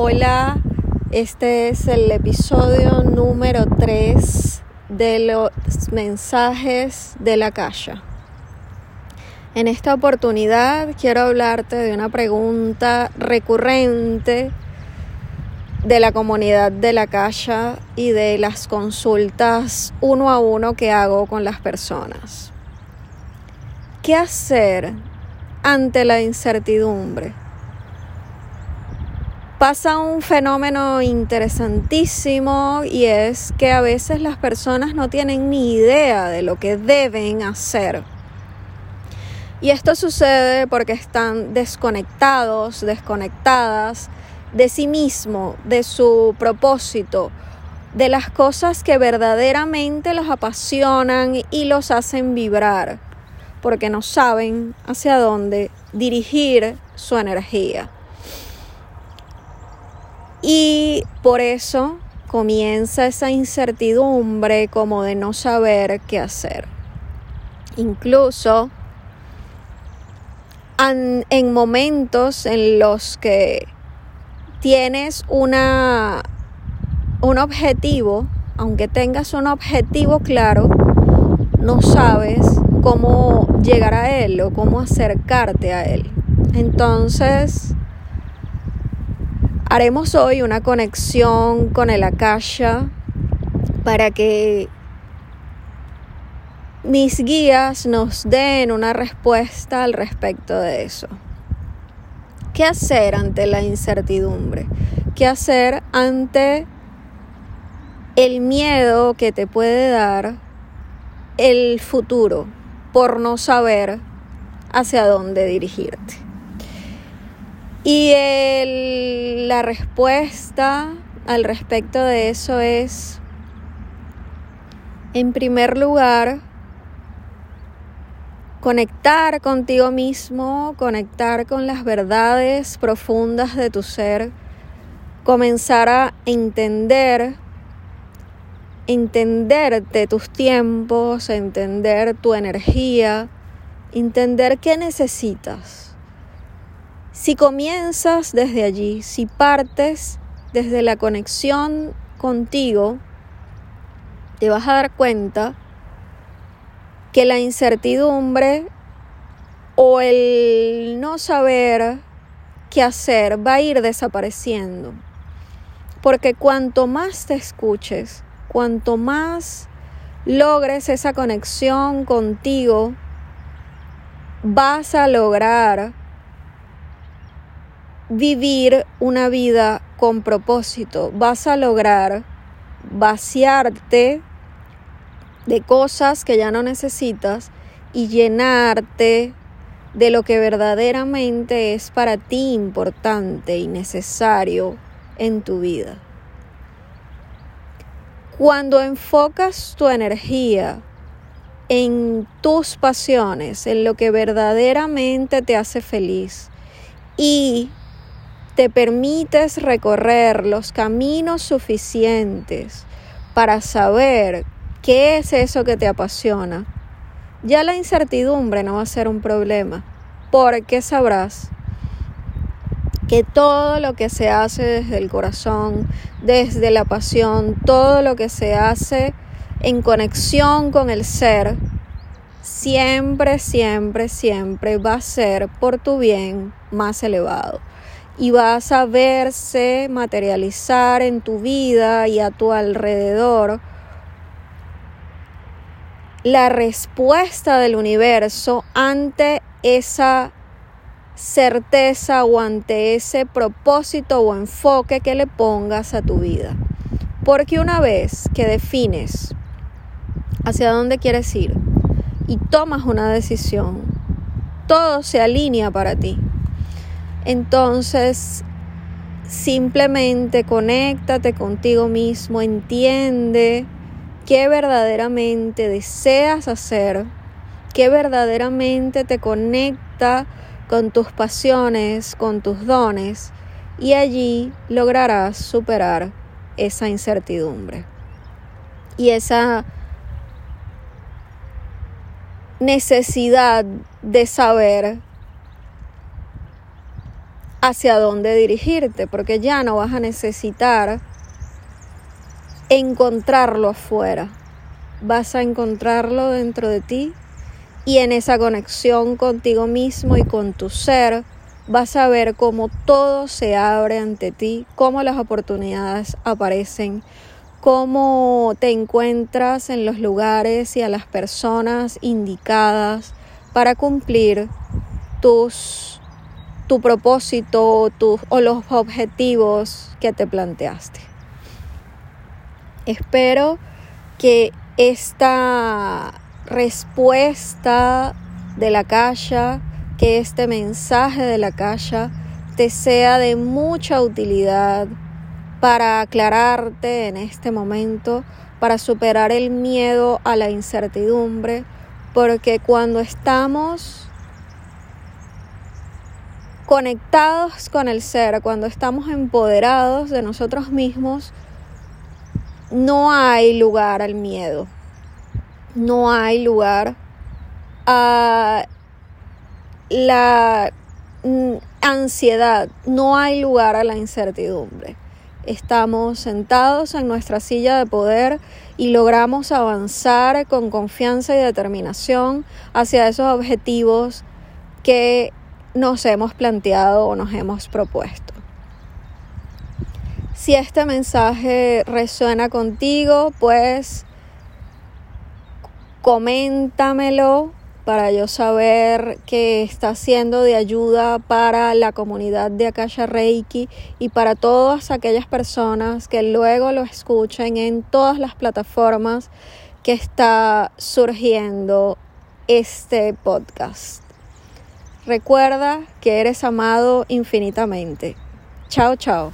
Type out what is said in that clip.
Hola, este es el episodio número 3 de los mensajes de la calle. En esta oportunidad quiero hablarte de una pregunta recurrente de la comunidad de la calle y de las consultas uno a uno que hago con las personas. ¿Qué hacer ante la incertidumbre? Pasa un fenómeno interesantísimo y es que a veces las personas no tienen ni idea de lo que deben hacer. Y esto sucede porque están desconectados, desconectadas de sí mismo, de su propósito, de las cosas que verdaderamente los apasionan y los hacen vibrar, porque no saben hacia dónde dirigir su energía. Y por eso comienza esa incertidumbre como de no saber qué hacer. Incluso en momentos en los que tienes una, un objetivo, aunque tengas un objetivo claro, no sabes cómo llegar a él o cómo acercarte a él. Entonces, Haremos hoy una conexión con el Akasha para que mis guías nos den una respuesta al respecto de eso. ¿Qué hacer ante la incertidumbre? ¿Qué hacer ante el miedo que te puede dar el futuro por no saber hacia dónde dirigirte? Y la respuesta al respecto de eso es, en primer lugar, conectar contigo mismo, conectar con las verdades profundas de tu ser, comenzar a entender, entenderte tus tiempos, entender tu energía, entender qué necesitas si comienzas desde allí, si partes desde la conexión contigo, te vas a dar cuenta que la incertidumbre o el no saber qué hacer va a ir desapareciendo. Porque cuanto más te escuches, cuanto más logres esa conexión contigo, vas a lograr vivir una vida con propósito. Vas a lograr vaciarte de cosas que ya no necesitas y llenarte de lo que verdaderamente es para ti importante y necesario en tu vida. Cuando enfocas tu energía en tus pasiones, en lo que verdaderamente te hace feliz y te permites recorrer los caminos suficientes para saber qué es eso que te apasiona, ya la incertidumbre no va a ser un problema, porque sabrás que todo lo que se hace desde el corazón, desde la pasión, todo lo que se hace en conexión con el ser, siempre, siempre, siempre va a ser por tu bien más elevado y vas a verse materializar en tu vida y a tu alrededor la respuesta del universo ante esa certeza o ante ese propósito o enfoque que le pongas a tu vida. Porque una vez que defines hacia dónde quieres ir y tomas una decisión, todo se alinea para ti. Entonces, simplemente conéctate contigo mismo, entiende qué verdaderamente deseas hacer, qué verdaderamente te conecta con tus pasiones, con tus dones, y allí lograrás superar esa incertidumbre y esa necesidad de saber hacia dónde dirigirte, porque ya no vas a necesitar encontrarlo afuera, vas a encontrarlo dentro de ti y en esa conexión contigo mismo y con tu ser vas a ver cómo todo se abre ante ti, cómo las oportunidades aparecen, cómo te encuentras en los lugares y a las personas indicadas para cumplir tus tu propósito o los objetivos que te planteaste. Espero que esta respuesta de la calle, que este mensaje de la calle te sea de mucha utilidad para aclararte en este momento, para superar el miedo a la incertidumbre, porque cuando estamos conectados con el ser, cuando estamos empoderados de nosotros mismos, no hay lugar al miedo, no hay lugar a la ansiedad, no hay lugar a la incertidumbre. Estamos sentados en nuestra silla de poder y logramos avanzar con confianza y determinación hacia esos objetivos que nos hemos planteado o nos hemos propuesto. Si este mensaje resuena contigo, pues coméntamelo para yo saber que está siendo de ayuda para la comunidad de Akasha Reiki y para todas aquellas personas que luego lo escuchen en todas las plataformas que está surgiendo este podcast. Recuerda que eres amado infinitamente. Chao, chao.